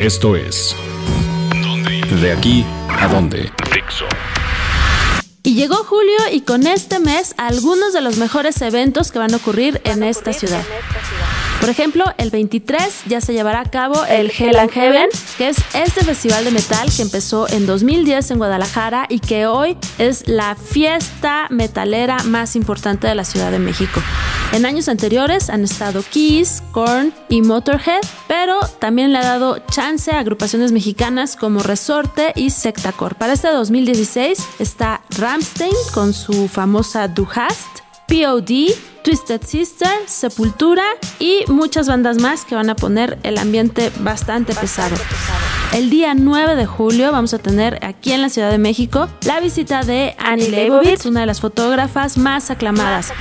Esto es De aquí a dónde. Y llegó julio y con este mes algunos de los mejores eventos que van a ocurrir en esta ciudad. Por ejemplo, el 23 ya se llevará a cabo el Hell and Heaven, que es este festival de metal que empezó en 2010 en Guadalajara y que hoy es la fiesta metalera más importante de la Ciudad de México. En años anteriores han estado Kiss, Korn y Motorhead, pero también le ha dado chance a agrupaciones mexicanas como Resorte y Sectacor. Para este 2016 está Ramstein con su famosa Du Hast, POD, Twisted Sister, Sepultura y muchas bandas más que van a poner el ambiente bastante pesado. El día 9 de julio vamos a tener aquí en la Ciudad de México la visita de Annie Leibovitz, una de las fotógrafas más aclamadas.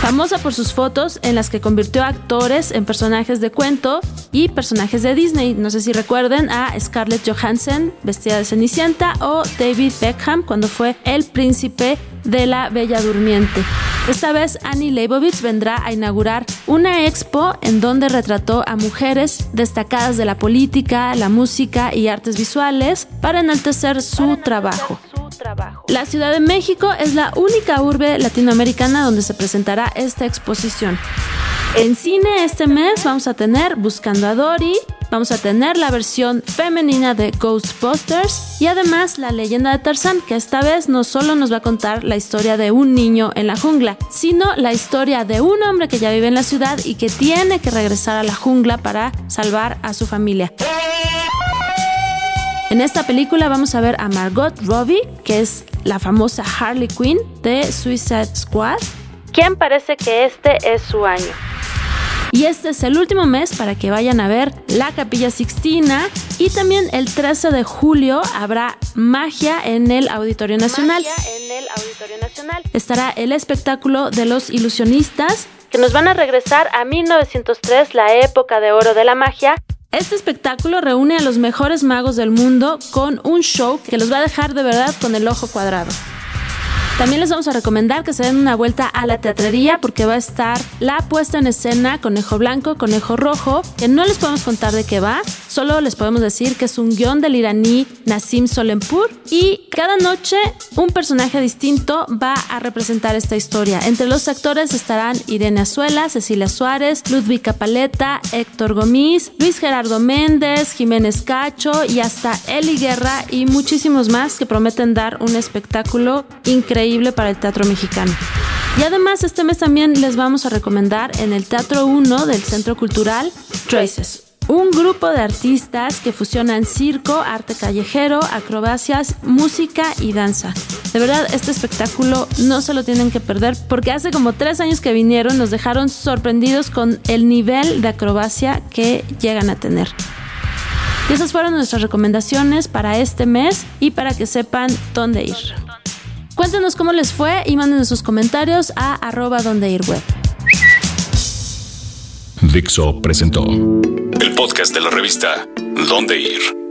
Famosa por sus fotos en las que convirtió a actores en personajes de cuento y personajes de Disney. No sé si recuerden a Scarlett Johansson vestida de Cenicienta o David Beckham cuando fue el príncipe de la Bella Durmiente. Esta vez Annie Leibovitz vendrá a inaugurar una expo en donde retrató a mujeres destacadas de la política, la música y artes visuales para enaltecer su trabajo. La Ciudad de México es la única urbe latinoamericana donde se presentará esta exposición. En cine este mes vamos a tener Buscando a Dory, vamos a tener la versión femenina de Ghostbusters y además la leyenda de Tarzán, que esta vez no solo nos va a contar la historia de un niño en la jungla, sino la historia de un hombre que ya vive en la ciudad y que tiene que regresar a la jungla para salvar a su familia. En esta película vamos a ver a Margot Robbie, que es la famosa Harley Quinn de Suicide Squad, quien parece que este es su año. Y este es el último mes para que vayan a ver la Capilla Sixtina. Y también el 13 de julio habrá magia en el Auditorio Nacional. en el Auditorio Nacional. Estará el espectáculo de los ilusionistas que nos van a regresar a 1903, la época de oro de la magia, este espectáculo reúne a los mejores magos del mundo con un show que los va a dejar de verdad con el ojo cuadrado. También les vamos a recomendar que se den una vuelta a la teatrería porque va a estar la puesta en escena Conejo Blanco, Conejo Rojo, que no les podemos contar de qué va, solo les podemos decir que es un guion del iraní Nassim Solenpur y cada noche un personaje distinto va a representar esta historia. Entre los actores estarán Irene Azuela, Cecilia Suárez, Ludwika Paleta, Héctor Gomis, Luis Gerardo Méndez, Jiménez Cacho y hasta Eli Guerra y muchísimos más que prometen dar un espectáculo increíble para el teatro mexicano. Y además este mes también les vamos a recomendar en el Teatro 1 del Centro Cultural Traces. Un grupo de artistas que fusionan circo, arte callejero, acrobacias, música y danza. De verdad, este espectáculo no se lo tienen que perder porque hace como tres años que vinieron nos dejaron sorprendidos con el nivel de acrobacia que llegan a tener. Y esas fueron nuestras recomendaciones para este mes y para que sepan dónde ir. Cuéntenos cómo les fue y manden sus comentarios a arroba donde ir web. Dixo presentó el podcast de la revista Donde ir.